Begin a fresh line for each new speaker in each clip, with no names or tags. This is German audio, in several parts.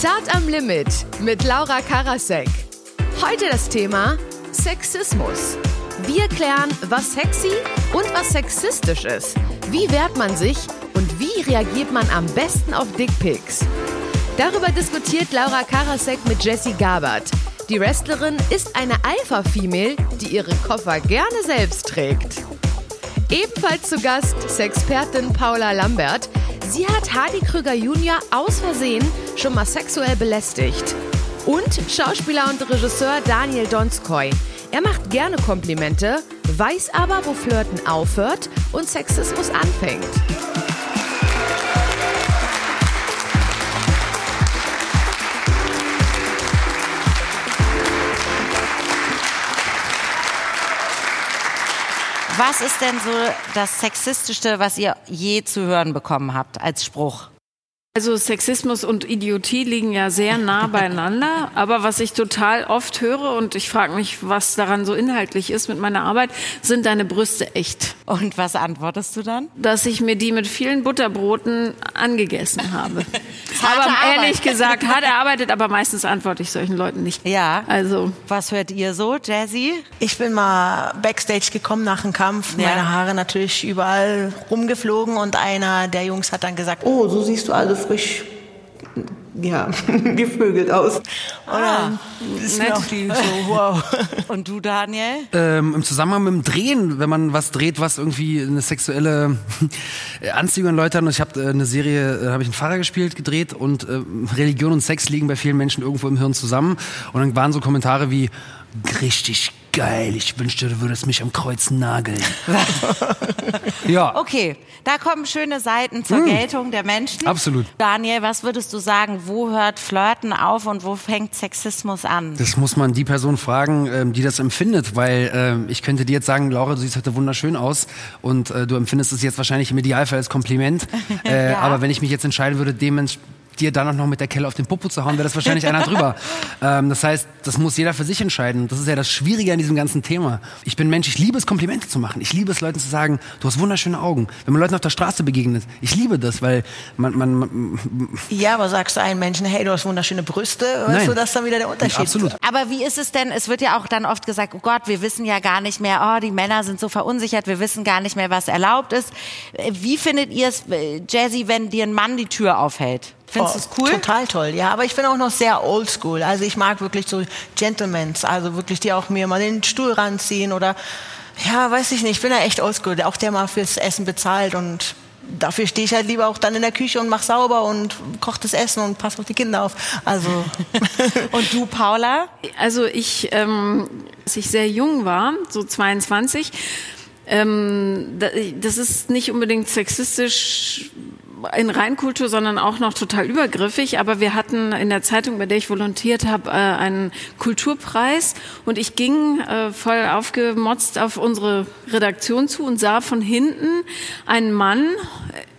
Zart am Limit mit Laura Karasek. Heute das Thema Sexismus. Wir klären, was sexy und was sexistisch ist. Wie wehrt man sich und wie reagiert man am besten auf Dickpics? Darüber diskutiert Laura Karasek mit Jessie Gabert. Die Wrestlerin ist eine Alpha-Female, die ihre Koffer gerne selbst trägt. Ebenfalls zu Gast Sexpertin Paula Lambert. Sie hat Hardy Krüger Jr. aus Versehen schon mal sexuell belästigt. Und Schauspieler und Regisseur Daniel Donskoy. Er macht gerne Komplimente, weiß aber, wo Flirten aufhört und Sexismus anfängt.
Was ist denn so das Sexistischste, was ihr je zu hören bekommen habt als Spruch?
Also Sexismus und Idiotie liegen ja sehr nah beieinander, aber was ich total oft höre und ich frage mich, was daran so inhaltlich ist mit meiner Arbeit, sind deine Brüste echt?
Und was antwortest du dann?
Dass ich mir die mit vielen Butterbroten angegessen habe. aber
Arbeit.
ehrlich gesagt, hart erarbeitet, aber meistens antworte ich solchen Leuten nicht.
Ja.
Also
Was hört ihr so, Jazzy?
Ich bin mal backstage gekommen nach dem Kampf,
Ja.
meine Haare natürlich überall rumgeflogen und einer der Jungs hat dann gesagt, oh, so siehst du alle frisch, ja, gevögelt aus. Mir
nett.
auch die so, wow.
Und du, Daniel?
Ähm, Im Zusammenhang mit dem Drehen, wenn man was dreht, was irgendwie eine sexuelle Anziehung an Leute hat. Und ich habe äh, eine Serie, äh, habe ich einen Pfarrer gespielt, gedreht und äh, Religion und Sex liegen bei vielen Menschen irgendwo im Hirn zusammen. Und dann waren so Kommentare wie richtig geil, ich wünschte, du würdest mich am Kreuz nageln. ja.
Okay, da kommen schöne Seiten zur Geltung der Menschen.
Absolut.
Daniel, was würdest du sagen, wo hört Flirten auf und wo fängt Sexismus an?
Das muss man die Person fragen, ähm, die das empfindet, weil ähm, ich könnte dir jetzt sagen, Laura, du siehst heute wunderschön aus und äh, du empfindest es jetzt wahrscheinlich im Idealfall als Kompliment. Äh,
Ja.
Aber wenn ich mich jetzt entscheiden würde, dements dir dann auch noch mit der Kelle auf den Popo zu hauen, wäre das wahrscheinlich einer drüber. Ähm, das heißt, das muss jeder für sich entscheiden. Das ist ja das Schwierige an diesem ganzen Thema. Ich bin Mensch, ich liebe es, Komplimente zu machen. Ich liebe es, Leuten zu sagen, du hast wunderschöne Augen. Wenn man Leuten auf der Straße begegnet, ich liebe das, weil man, man, man
Ja, aber sagst du einem Menschen, hey, du hast wunderschöne Brüste, weißt
Nein.
du, das ist dann wieder der Unterschied.
absolut.
Aber wie ist es denn? Es wird ja auch dann oft gesagt, oh Gott, wir wissen ja gar nicht mehr, oh, die Männer sind so verunsichert, wir wissen gar nicht mehr, was erlaubt ist. Wie findet ihr es, äh, Jazzy, wenn dir ein Mann die Tür aufhält? Findest du es
Oh,
cool?
Total toll, ja. Aber ich bin auch noch sehr oldschool. Also ich mag wirklich so Gentlemans, also wirklich die auch mir mal den Stuhl ranziehen oder ja, weiß ich nicht. Ich bin da echt oldschool. Auch der mal fürs Essen bezahlt und dafür stehe ich halt lieber auch dann in der Küche und mach sauber und koch das Essen und pass auf die Kinder auf. Also
Und du, Paula?
Also ich, ähm, als ich sehr jung war, so 22, ähm, da- das ist nicht unbedingt sexistisch in Reinkultur, sondern auch noch total übergriffig. Aber wir hatten in der Zeitung, bei der ich volontiert habe, äh, einen Kulturpreis und ich ging äh, voll aufgemotzt auf unsere Redaktion zu und sah von hinten einen Mann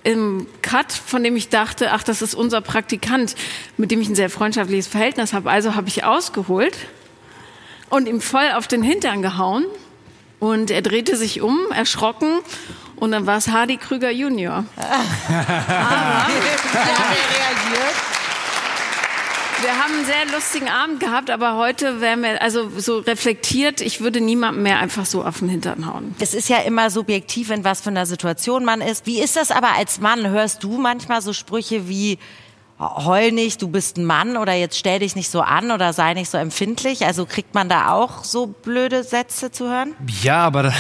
im Cut, von dem ich dachte, ach, das ist unser Praktikant, mit dem ich ein sehr freundschaftliches Verhältnis habe. Also habe ich ausgeholt und ihm voll auf den Hintern gehauen. Und er drehte sich um, erschrocken. Und dann war es Hardy Krüger Junior. Wir haben einen sehr lustigen Abend gehabt, aber heute wären wir also so reflektiert, ich würde niemandem mehr einfach so auf den Hintern hauen.
Es ist ja immer subjektiv, in was für einer Situation man ist. Wie ist das aber als Mann? Hörst du manchmal so Sprüche wie heul nicht, du bist ein Mann oder jetzt stell dich nicht so an oder sei nicht so empfindlich? Also kriegt man da auch so blöde Sätze zu hören?
Ja, aber da-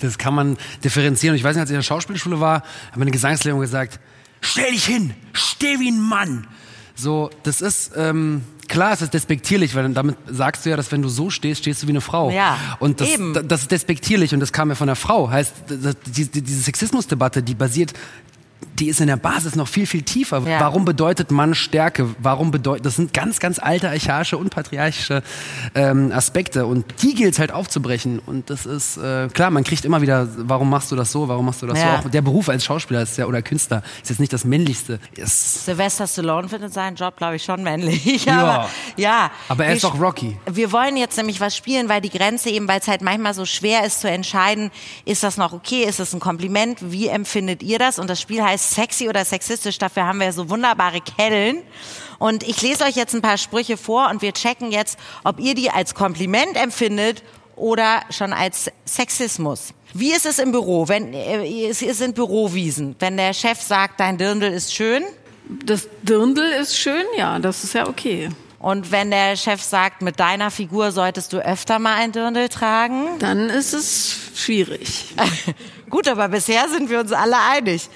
das kann man differenzieren. Und ich weiß nicht, als ich in der Schauspielschule war, hat meine Gesangslehrerin gesagt, stell dich hin, steh wie ein Mann. So, das ist, ähm, klar, es ist despektierlich, weil damit sagst du ja, dass wenn du so stehst, stehst du wie eine Frau.
Ja,
und das,
eben.
da- das ist despektierlich und das kam ja von der Frau. Heißt, das- die, die, diese Sexismusdebatte, die basiert die ist in der Basis noch viel, viel tiefer.
Ja.
Warum bedeutet Mann Stärke? Warum bedeutet, das sind ganz, ganz alte, archaische und patriarchische ähm, Aspekte und die gilt es halt aufzubrechen und das ist, äh, klar, man kriegt immer wieder, warum machst du das so, warum machst du das
Ja.
so? Auch der Beruf als Schauspieler ist ja, oder Künstler ist jetzt nicht das männlichste. Ist,
Sylvester Stallone findet seinen Job, glaube ich, schon männlich. Aber, ja.
Aber er
Wir
ist doch Rocky.
Wir wollen jetzt nämlich was spielen, weil die Grenze eben, weil es halt manchmal so schwer ist zu entscheiden, ist das noch okay, ist das ein Kompliment, wie empfindet ihr das? Und das Spiel heißt sexy oder sexistisch. Dafür haben wir so wunderbare Kellen. Und ich lese euch jetzt ein paar Sprüche vor und wir checken jetzt, ob ihr die als Kompliment empfindet oder schon als Sexismus. Wie ist es im Büro? Wenn äh, es sind Bürowiesen. Wenn der Chef sagt, dein Dirndl ist schön,
Das Dirndl ist schön, ja, das ist ja okay.
und wenn der Chef sagt, mit deiner Figur solltest du öfter mal ein Dirndl tragen,
Dann ist es schwierig.
Gut, aber bisher sind wir uns alle einig.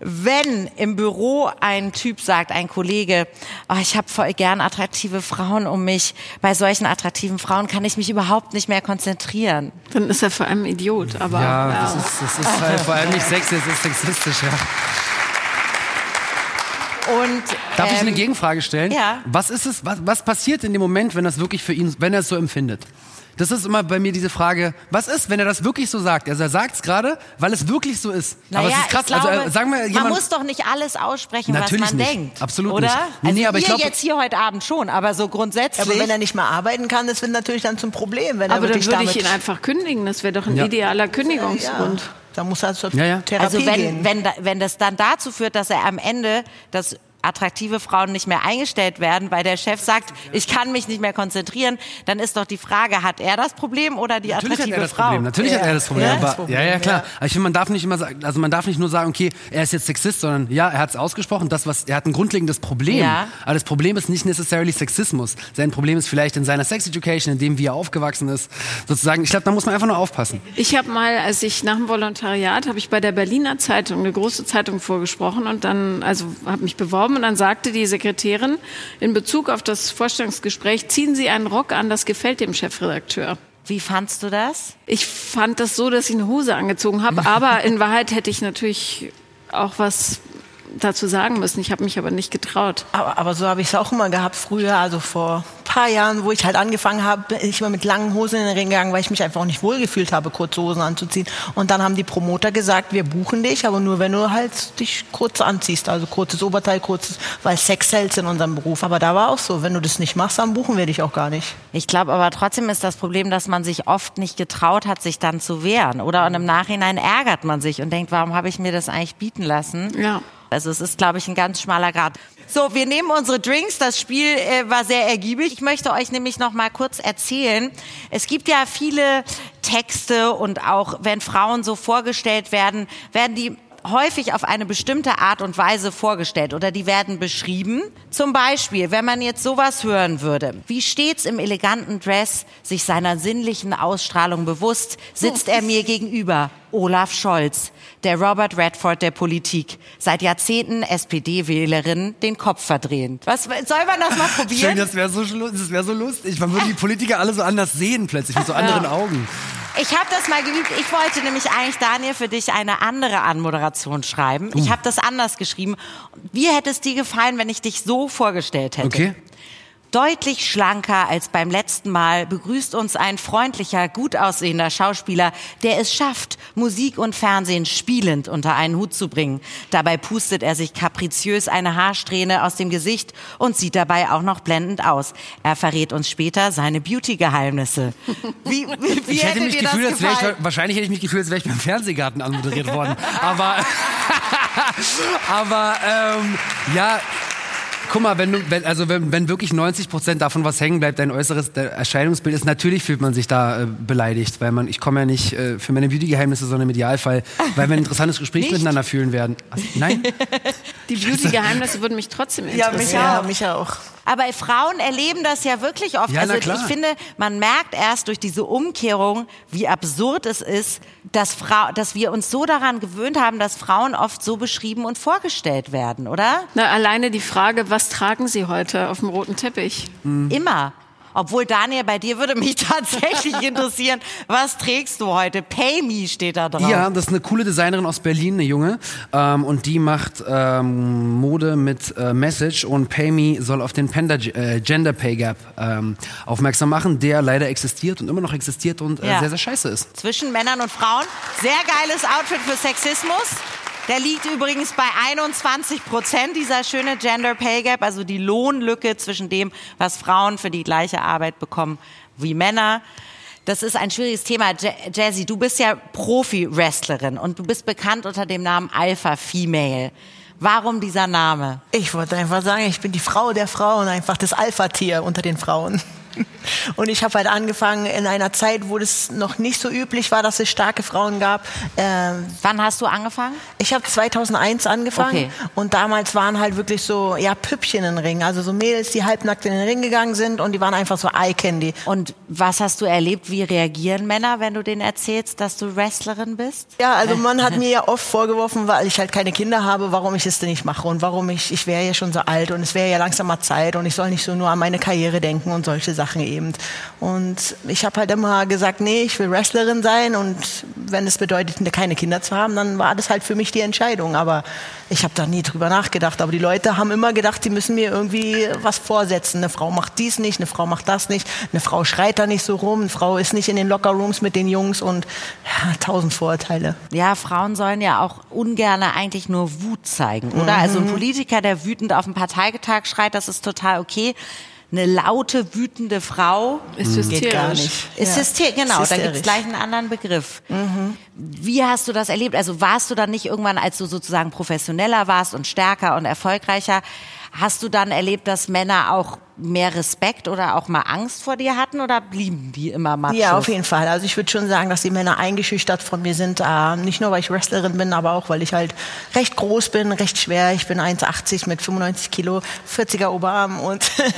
Wenn im Büro ein Typ sagt, ein Kollege, oh, ich habe voll gern attraktive Frauen um mich, bei solchen attraktiven Frauen kann ich mich überhaupt nicht mehr konzentrieren.
Dann ist er vor allem Idiot. Aber
Ja,
ja,
das ist, das ist halt vor allem nicht sexy, es ist sexistisch, ja.
Und
Darf ich eine
ähm,
Gegenfrage stellen?
ja.
Was ist es, was, was passiert in dem Moment, wenn das wirklich für ihn, wenn er es so empfindet? Das ist immer bei mir diese Frage, was ist, wenn er das wirklich so sagt? Also er sagt es gerade, weil es wirklich so ist. Aber
Naja,
es ist krass,
ich glaube,
also äh, sagen wir
man
jemand,
muss doch nicht alles aussprechen,
Natürlich
was man
nicht.
denkt.
Absolut
oder?
nicht.
Also
nee, aber ich
ihr
glaub-
jetzt hier heute Abend schon, aber so grundsätzlich.
Aber wenn er nicht mehr arbeiten kann, das wird natürlich dann zum Problem. Wenn er
aber dann würde ich ihn einfach kündigen. Das wäre doch ein
Ja.
idealer
ja,
Kündigungsgrund.
dann muss er zur
Ja, ja.
Therapie
also wenn,
gehen.
wenn, da- wenn das dann dazu führt, dass er am Ende, dass attraktive Frauen nicht mehr eingestellt werden, weil der Chef sagt, ich kann mich nicht mehr konzentrieren, dann ist doch die Frage, hat er das Problem oder die
Natürlich hat
attraktive
er das
Frau?
Problem. Natürlich hat er das Problem.
Ja,
aber,
das Problem,
ja, ja, klar.
ja.
Aber ich finde, man darf nicht immer sagen, also man darf nicht nur sagen, okay, er ist jetzt Sexist, sondern ja, er hat es ausgesprochen, das was, er hat ein grundlegendes Problem.
Ja.
Aber das Problem ist nicht necessarily Sexismus. Sein Problem ist vielleicht in seiner Sex Education, in dem, wie er aufgewachsen ist. Sozusagen, ich glaube, da muss man einfach nur aufpassen.
Ich habe mal, als ich nach dem Volontariat, habe ich bei der Berliner Zeitung, eine große Zeitung vorgesprochen und dann, also habe mich beworben und dann sagte die Sekretärin in Bezug auf das Vorstellungsgespräch, ziehen Sie einen Rock an, das gefällt dem Chefredakteur.
Wie fandst du das?
Ich fand das so, dass ich eine Hose angezogen habe, aber in Wahrheit hätte ich natürlich auch was dazu sagen müssen. Ich habe mich aber nicht getraut.
Aber, aber so habe ich es auch immer gehabt früher, also vor ein paar Jahren, wo ich halt angefangen habe, bin ich immer mit langen Hosen in den Ring gegangen, weil ich mich einfach auch nicht wohlgefühlt habe, kurze Hosen anzuziehen. Und dann haben die Promoter gesagt, wir buchen dich, aber nur wenn du halt dich kurz anziehst, also kurzes Oberteil, kurzes, weil Sex sells in unserem Beruf. Aber da war auch so, wenn du das nicht machst, dann buchen wir dich auch gar nicht.
Ich glaube aber trotzdem ist das Problem, dass man sich oft nicht getraut hat, sich dann zu wehren. Oder und im Nachhinein ärgert man sich und denkt, warum habe ich mir das eigentlich bieten lassen?
Ja.
Also es ist, glaube ich, ein ganz schmaler Grad. So, wir nehmen unsere Drinks. Das Spiel äh, war sehr ergiebig. Ich möchte euch nämlich noch mal kurz erzählen. Es gibt ja viele Texte und auch wenn Frauen so vorgestellt werden, werden die häufig auf eine bestimmte Art und Weise vorgestellt oder die werden beschrieben. Zum Beispiel, wenn man jetzt sowas hören würde, wie stets im eleganten Dress, sich seiner sinnlichen Ausstrahlung bewusst, sitzt er mir gegenüber. Olaf Scholz, der Robert Redford der Politik, seit Jahrzehnten SPD-Wählerin, den Kopf verdrehend. Was soll man das mal
Schön,
probieren?
das wäre so, das wär so lustig. Man würde die Politiker alle so anders sehen plötzlich, mit so anderen Augen.
Ich habe das mal geübt. Ich wollte nämlich eigentlich, Daniel, für dich eine andere Anmoderation schreiben. Ich habe das anders geschrieben. Wie hätte es dir gefallen, wenn ich dich so vorgestellt hätte?
Okay.
Deutlich schlanker als beim letzten Mal begrüßt uns ein freundlicher, gut aussehender Schauspieler, der es schafft, Musik und Fernsehen spielend unter einen Hut zu bringen. Dabei pustet er sich kapriziös eine Haarsträhne aus dem Gesicht und sieht dabei auch noch blendend aus. Er verrät uns später seine Beauty-Geheimnisse. Wie, wie, wie
Ich hätte mich gefühlt, als wäre ich, wahrscheinlich hätte ich mich gefühlt, als wäre ich beim Fernsehgarten anmoderiert worden. Aber, aber ähm, ja, guck mal, wenn du, wenn, also wenn, wenn wirklich 90 Prozent davon was hängen bleibt, dein äußeres dein Erscheinungsbild ist, natürlich fühlt man sich da äh, beleidigt, weil man, ich komme ja nicht äh, für meine Beauty-Geheimnisse, sondern im Idealfall, weil wir ein interessantes Gespräch
Nicht?
miteinander fühlen werden. Was? Nein?
Die Beauty-Geheimnisse würden mich trotzdem
Ja, mich
interessieren.
Ja, mich auch.
Aber Frauen erleben das ja wirklich oft.
Ja, na
also
klar.
ich finde, man merkt erst durch diese Umkehrung, wie absurd es ist, dass, Frau, dass wir uns so daran gewöhnt haben, dass Frauen oft so beschrieben und vorgestellt werden, oder?
Na, alleine die Frage, was tragen Sie heute auf dem roten Teppich?
Immer. Obwohl, Daniel, bei dir würde mich tatsächlich interessieren, was trägst du heute? Pay me steht da drauf.
Ja, das ist eine coole Designerin aus Berlin, eine Junge. Ähm, und die macht ähm, Mode mit äh, Message und Pay Me soll auf den Panda, äh, Gender Pay Gap ähm, aufmerksam machen, der leider existiert und immer noch existiert und äh,
Ja.
sehr, sehr scheiße ist.
Zwischen Männern und Frauen. Sehr geiles Outfit für Sexismus. Der liegt übrigens bei 21 Prozent, dieser schöne Gender Pay Gap, also die Lohnlücke zwischen dem, was Frauen für die gleiche Arbeit bekommen wie Männer. Das ist ein schwieriges Thema. Jazzy, du bist ja Profi-Wrestlerin und du bist bekannt unter dem Namen Alpha Female. Warum dieser Name?
Ich wollte einfach sagen, ich bin die Frau der Frauen, einfach das Alpha-Tier unter den Frauen. Und ich habe halt angefangen in einer Zeit, wo das noch nicht so üblich war, dass es starke Frauen gab.
Ähm, Wann hast du angefangen?
Ich habe 2001 angefangen okay. und damals waren halt wirklich so ja Püppchen in den Ring, also so Mädels, die halbnackt in den Ring gegangen sind und die waren einfach so Eye Candy.
Und was hast du erlebt? Wie reagieren Männer, wenn du denen erzählst, dass du Wrestlerin bist?
Ja, also man hat mir ja oft vorgeworfen, weil ich halt keine Kinder habe, warum ich es denn nicht mache und warum ich ich wäre ja schon so alt und es wäre ja langsam mal Zeit und ich soll nicht so nur an meine Karriere denken und solche Sachen eben. Und ich habe halt immer gesagt, nee, ich will Wrestlerin sein und wenn es bedeutet, keine Kinder zu haben, dann war das halt für mich die Entscheidung. Aber ich habe da nie drüber nachgedacht. Aber die Leute haben immer gedacht, sie müssen mir irgendwie was vorsetzen. Eine Frau macht dies nicht, eine Frau macht das nicht, eine Frau schreit da nicht so rum, eine Frau ist nicht in den Lockerrooms mit den Jungs und ja, tausend Vorurteile.
Ja, Frauen sollen ja auch ungern eigentlich nur Wut zeigen, oder? Mhm. Also ein Politiker, der wütend auf dem Parteitag schreit, das ist total okay eine laute, wütende Frau
ist hysterisch. Gar
nicht. Ist ja. hysterisch, genau. Ist da gibt es gleich einen anderen Begriff. Mhm. Wie hast du das erlebt? Also warst du dann nicht irgendwann, als du sozusagen professioneller warst und stärker und erfolgreicher, Hast du dann erlebt, dass Männer auch mehr Respekt oder auch mal Angst vor dir hatten oder blieben die immer Machos?
Ja, auf jeden Fall. Also ich würde schon sagen, dass die Männer eingeschüchtert von mir sind. Äh, nicht nur, weil ich Wrestlerin bin, aber auch, weil ich halt recht groß bin, recht schwer. Ich bin 1,80 mit 95 Kilo, 40er Oberarm und, und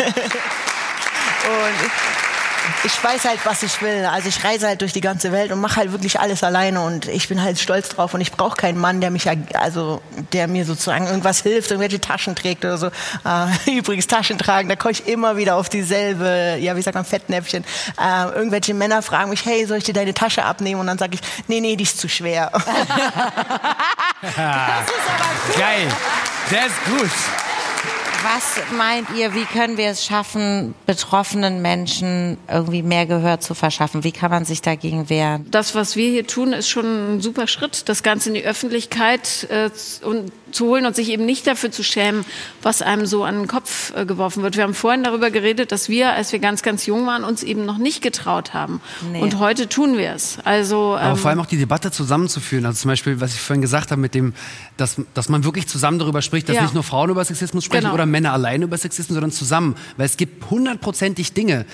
ich weiß halt, was ich will. Also ich reise halt durch die ganze Welt und mache halt wirklich alles alleine und ich bin halt stolz drauf und ich brauche keinen Mann, der mich also der mir sozusagen irgendwas hilft, irgendwelche Taschen trägt oder so. Äh, übrigens Taschen tragen, da komme ich immer wieder auf dieselbe, ja wie sagt man, Fettnäpfchen. Äh, irgendwelche Männer fragen mich, hey, soll ich dir deine Tasche abnehmen? Und dann sage ich, nee, nee, die ist zu schwer. das
ist aber cool. Geil, der ist gut.
Was meint ihr, wie können wir es schaffen, betroffenen Menschen irgendwie mehr Gehör zu verschaffen? Wie kann man sich dagegen wehren?
Das, was wir hier tun, ist schon ein super Schritt, das Ganze in die Öffentlichkeit äh, und zu holen und sich eben nicht dafür zu schämen, was einem so an den Kopf äh, geworfen wird. Wir haben vorhin darüber geredet, dass wir, als wir ganz, ganz jung waren, uns eben noch nicht getraut haben. Nee. Und heute tun wir es. Also,
ähm, Aber vor allem auch die Debatte zusammenzuführen. Also zum Beispiel, was ich vorhin gesagt habe, mit dem, dass, dass man wirklich zusammen darüber spricht, dass ja. nicht nur Frauen über Sexismus sprechen genau. oder Männer alleine über Sexismus, sondern zusammen. Weil es gibt hundertprozentig Dinge,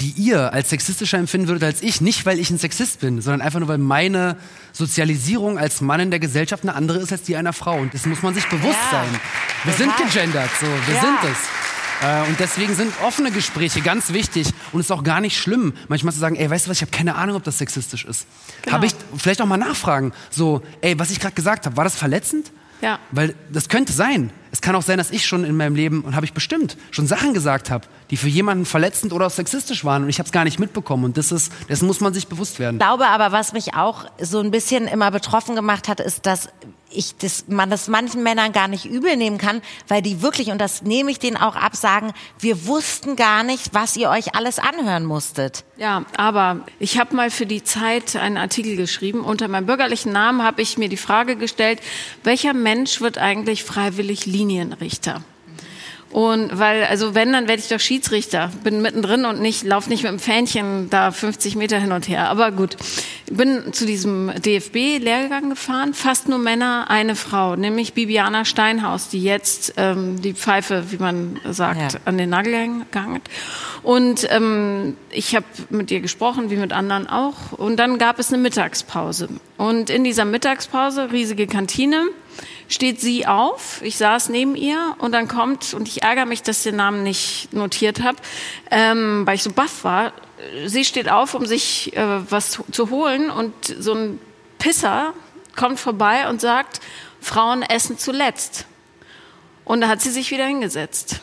die ihr als sexistischer empfinden würdet als ich. Nicht, weil ich ein Sexist bin, sondern einfach nur, weil meine Sozialisierung als Mann in der Gesellschaft eine andere ist als die einer Frau. Und das muss man sich bewusst ja, sein. Wir total. sind gegendert, so. Wir ja. sind es. Äh, und deswegen sind offene Gespräche ganz wichtig und es ist auch gar nicht schlimm, manchmal zu sagen, ey, weißt du was, ich habe keine Ahnung, ob das sexistisch ist. Genau. Habe ich vielleicht auch mal nachfragen, so, ey, was ich gerade gesagt habe, war das verletzend?
Ja.
Weil das könnte sein. Es kann auch sein, dass ich schon in meinem Leben, und habe ich bestimmt, schon Sachen gesagt habe, die für jemanden verletzend oder sexistisch waren und ich habe es gar nicht mitbekommen. Und das ist, dessen muss man sich bewusst werden.
Ich glaube aber, was mich auch so ein bisschen immer betroffen gemacht hat, ist, dass ich das, man das manchen Männern gar nicht übel nehmen kann, weil die wirklich, und das nehme ich denen auch ab, sagen, wir wussten gar nicht, was ihr euch alles anhören musstet.
Ja, aber ich habe mal für die Zeit einen Artikel geschrieben. Unter meinem bürgerlichen Namen habe ich mir die Frage gestellt, welcher Mensch wird eigentlich freiwillig Linienrichter? Und weil, also wenn, dann werde ich doch Schiedsrichter. Bin mittendrin und nicht, lauf nicht mit dem Fähnchen da 50 Meter hin und her. Aber gut. Bin zu diesem DFB-Lehrgang gefahren, fast nur Männer, eine Frau, nämlich Bibiana Steinhaus, die jetzt ähm, die Pfeife, wie man sagt, ja. an den Nagel gegangen hat. Und ähm, ich habe mit ihr gesprochen, wie mit anderen auch. Und dann gab es eine Mittagspause. Und in dieser Mittagspause, riesige Kantine, steht sie auf. Ich saß neben ihr und dann kommt, und ich ärgere mich, dass ich den Namen nicht notiert habe, ähm, weil ich so baff war. Sie steht auf, um sich äh, was zu, zu holen und so ein Pisser kommt vorbei und sagt, Frauen essen zuletzt. Und da hat sie sich wieder hingesetzt.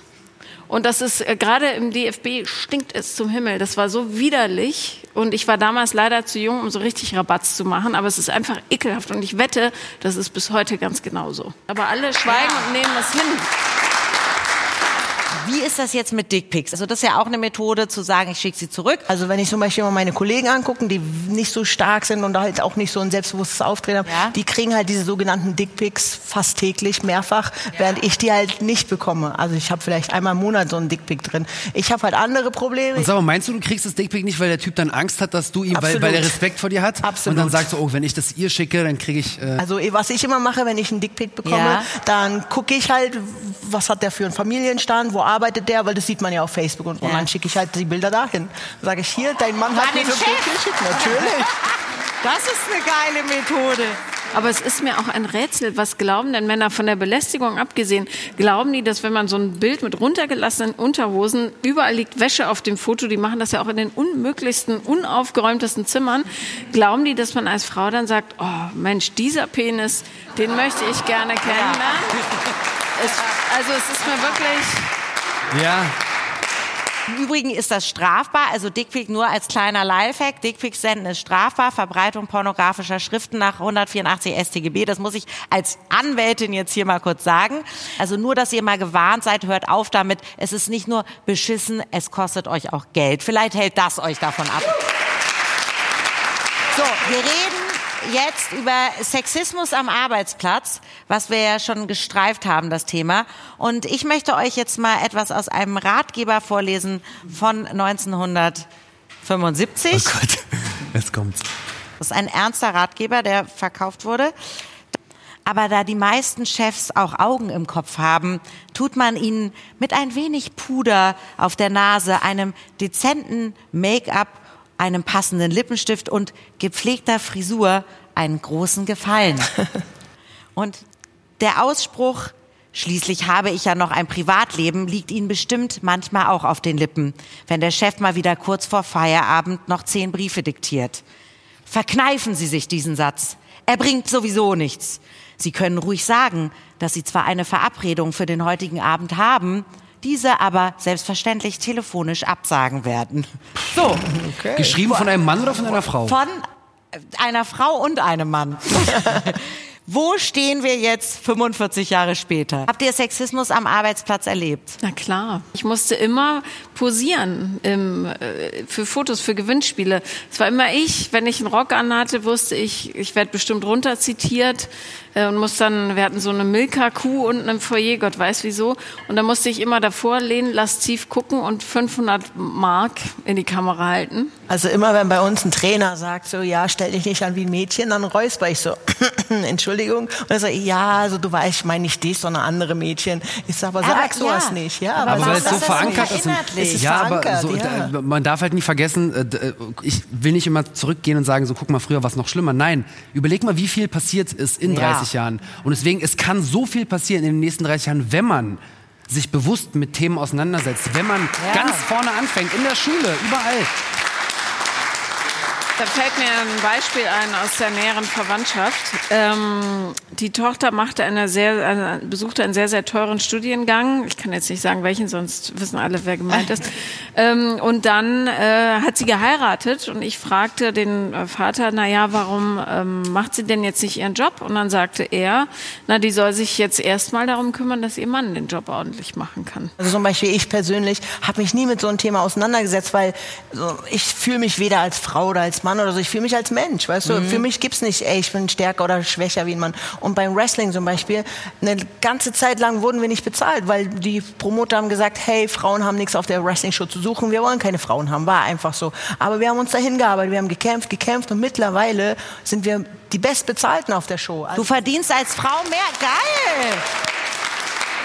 Und das ist äh, gerade im DFB stinkt es zum Himmel. Das war so widerlich. Und ich war damals leider zu jung, um so richtig Rabatz zu machen. Aber es ist einfach ekelhaft. Und ich wette, das ist bis heute ganz genauso. Aber alle schweigen und nehmen das hin.
Wie ist das jetzt mit Dickpics? Also das ist ja auch eine Methode zu sagen, ich schicke sie zurück.
Also wenn ich zum Beispiel mal meine Kollegen angucken, die nicht so stark sind und halt auch nicht so ein selbstbewusstes Auftreten haben,
Ja.
die kriegen halt diese sogenannten Dickpics fast täglich, mehrfach, während ich die halt nicht bekomme. Also ich habe vielleicht einmal im Monat so einen Dickpic drin. Ich habe halt andere Probleme.
Und sag mal, meinst du, du kriegst das Dickpick nicht, weil der Typ dann Angst hat, dass du ihm, weil, weil er Respekt vor dir hat?
Absolut.
Und dann sagst du, oh, wenn ich das ihr schicke, dann kriege ich. Äh,
Also was ich immer mache, wenn ich einen Dickpic bekomme,
Ja.
dann gucke ich halt, was hat der für einen Familienstand, wo arbeitet der, weil das sieht man ja auf Facebook und, und dann schicke ich halt die Bilder dahin. Sage ich hier, dein Mann hat
An
mir so. Bild geschickt. Natürlich.
Das ist eine geile Methode.
Aber es ist mir auch ein Rätsel, was glauben denn Männer von der Belästigung abgesehen? Glauben die, dass wenn man so ein Bild mit runtergelassenen Unterhosen, überall liegt Wäsche auf dem Foto, die machen das ja auch in den unmöglichsten, unaufgeräumtesten Zimmern, glauben die, dass man als Frau dann sagt, oh Mensch, dieser Penis, den möchte ich gerne kennenlernen? Es, also es ist mir wirklich...
ja.
Im Übrigen ist das strafbar, also Dickpic nur als kleiner Lifehack. Dickpics senden ist strafbar, Verbreitung pornografischer Schriften nach 184 StGB. Das muss ich als Anwältin jetzt hier mal kurz sagen. Also nur, dass ihr mal gewarnt seid, hört auf damit. Es ist nicht nur beschissen, es kostet euch auch Geld. Vielleicht hält das euch davon ab. So, wir reden jetzt über Sexismus am Arbeitsplatz, was wir ja schon gestreift haben, das Thema. Und ich möchte euch jetzt mal etwas aus einem Ratgeber vorlesen von 1975.
Oh Gott, jetzt kommt's.
Das ist ein ernster Ratgeber, der verkauft wurde. Aber da die meisten Chefs auch Augen im Kopf haben, tut man ihnen mit ein wenig Puder auf der Nase, einem dezenten Make-up, einem passenden Lippenstift und gepflegter Frisur einen großen Gefallen. Und der Ausspruch, schließlich habe ich ja noch ein Privatleben, liegt Ihnen bestimmt manchmal auch auf den Lippen, wenn der Chef mal wieder kurz vor Feierabend noch zehn Briefe diktiert. Verkneifen Sie sich diesen Satz. Er bringt sowieso nichts. Sie können ruhig sagen, dass Sie zwar eine Verabredung für den heutigen Abend haben, diese aber selbstverständlich telefonisch absagen werden. So,
Geschrieben von einem Mann oder von einer Frau?
von einer Frau und einem Mann. Wo stehen wir jetzt 45 Jahre später? Habt ihr Sexismus am Arbeitsplatz erlebt?
Na klar. Ich musste immer posieren im, äh, für Fotos, für Gewinnspiele. Es war immer ich. Wenn ich einen Rock anhatte, wusste ich, ich werde bestimmt runterzitiert und muss dann, wir hatten so eine Milka-Kuh unten im Foyer, Gott weiß wieso. Und da musste ich immer davor lehnen, lasziv gucken und 500 Mark in die Kamera halten.
Also immer wenn bei uns ein Trainer sagt so, ja, stell dich nicht an wie ein Mädchen, dann räusper ich so, Entschuldigung. Und dann sage ich, ja, also du weißt, ich meine nicht dich, sondern andere Mädchen. Ich sage, aber sag sowas
ja.
nicht. Ja,
Aber
Aber weil es so verankert ist.
ist
Ja, aber
verankert,
so,
ja.
da- man darf halt nie vergessen, äh, äh, ich will nicht immer zurückgehen und sagen, so guck mal, früher war es noch schlimmer. Nein, überleg mal, wie viel passiert ist in
Ja.
30 Jahren. Und deswegen, es kann so viel passieren in den nächsten 30 Jahren, wenn man sich bewusst mit Themen auseinandersetzt, wenn man
Ja.
ganz vorne anfängt, in der Schule, überall.
Da fällt mir ein Beispiel ein aus der näheren Verwandtschaft. Ähm, die Tochter machte eine sehr, eine, besuchte einen sehr, sehr teuren Studiengang. Ich kann jetzt nicht sagen, welchen, sonst wissen alle, wer gemeint ist. ähm, und dann äh, hat sie geheiratet und ich fragte den äh, Vater, na ja, warum ähm, macht sie denn jetzt nicht ihren Job? Und dann sagte er, na, die soll sich jetzt erstmal darum kümmern, dass ihr Mann den Job ordentlich machen kann.
Also zum Beispiel ich persönlich habe mich nie mit so einem Thema auseinandergesetzt, weil so, ich fühle mich weder als Frau oder als Mann oder so, ich fühle mich als Mensch, weißt du. Für mich gibt's nicht, ey, ich bin stärker oder schwächer wie ein Mann. Und beim Wrestling zum Beispiel, eine ganze Zeit lang wurden wir nicht bezahlt, weil die Promoter haben gesagt, hey, Frauen haben nichts auf der Wrestling-Show zu suchen, wir wollen keine Frauen haben, war einfach so. Aber wir haben uns dahin gearbeitet, wir haben gekämpft, gekämpft und mittlerweile sind wir die Bestbezahlten auf der Show. Also
Du verdienst als Frau mehr. Geil!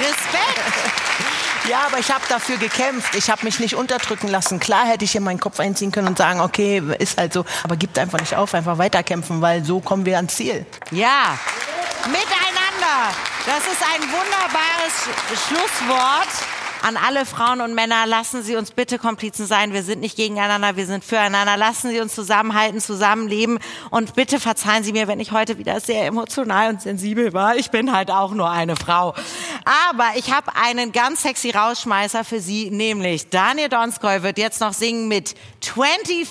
Respekt!
Ja, aber ich habe dafür gekämpft. Ich habe mich nicht unterdrücken lassen. Klar hätte ich hier meinen Kopf einziehen können und sagen, okay, ist halt so. Aber gibt einfach nicht auf, einfach weiterkämpfen, weil so kommen wir ans Ziel.
Ja, miteinander. Das ist ein wunderbares Sch- Schlusswort. An alle Frauen und Männer, lassen Sie uns bitte Komplizen sein. Wir sind nicht gegeneinander, wir sind füreinander. Lassen Sie uns zusammenhalten, zusammenleben. Und bitte verzeihen Sie mir, wenn ich heute wieder sehr emotional und sensibel war. Ich bin halt auch nur eine Frau. Aber ich habe einen ganz sexy Rausschmeißer für Sie, nämlich Daniel Donskoy wird jetzt noch singen mit 24.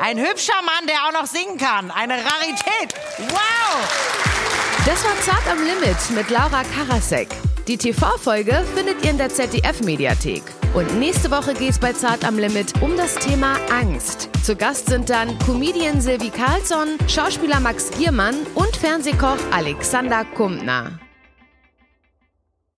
Ein hübscher Mann, der auch noch singen kann. Eine Rarität. Wow!
Das war Zart am Limit mit Laura Karasek. Die TV-Folge findet ihr in der ZDF-Mediathek. Und nächste Woche geht's bei Zart am Limit um das Thema Angst. Zu Gast sind dann Comedian Silvi Carlsson, Schauspieler Max Giermann und Fernsehkoch Alexander Kumpner.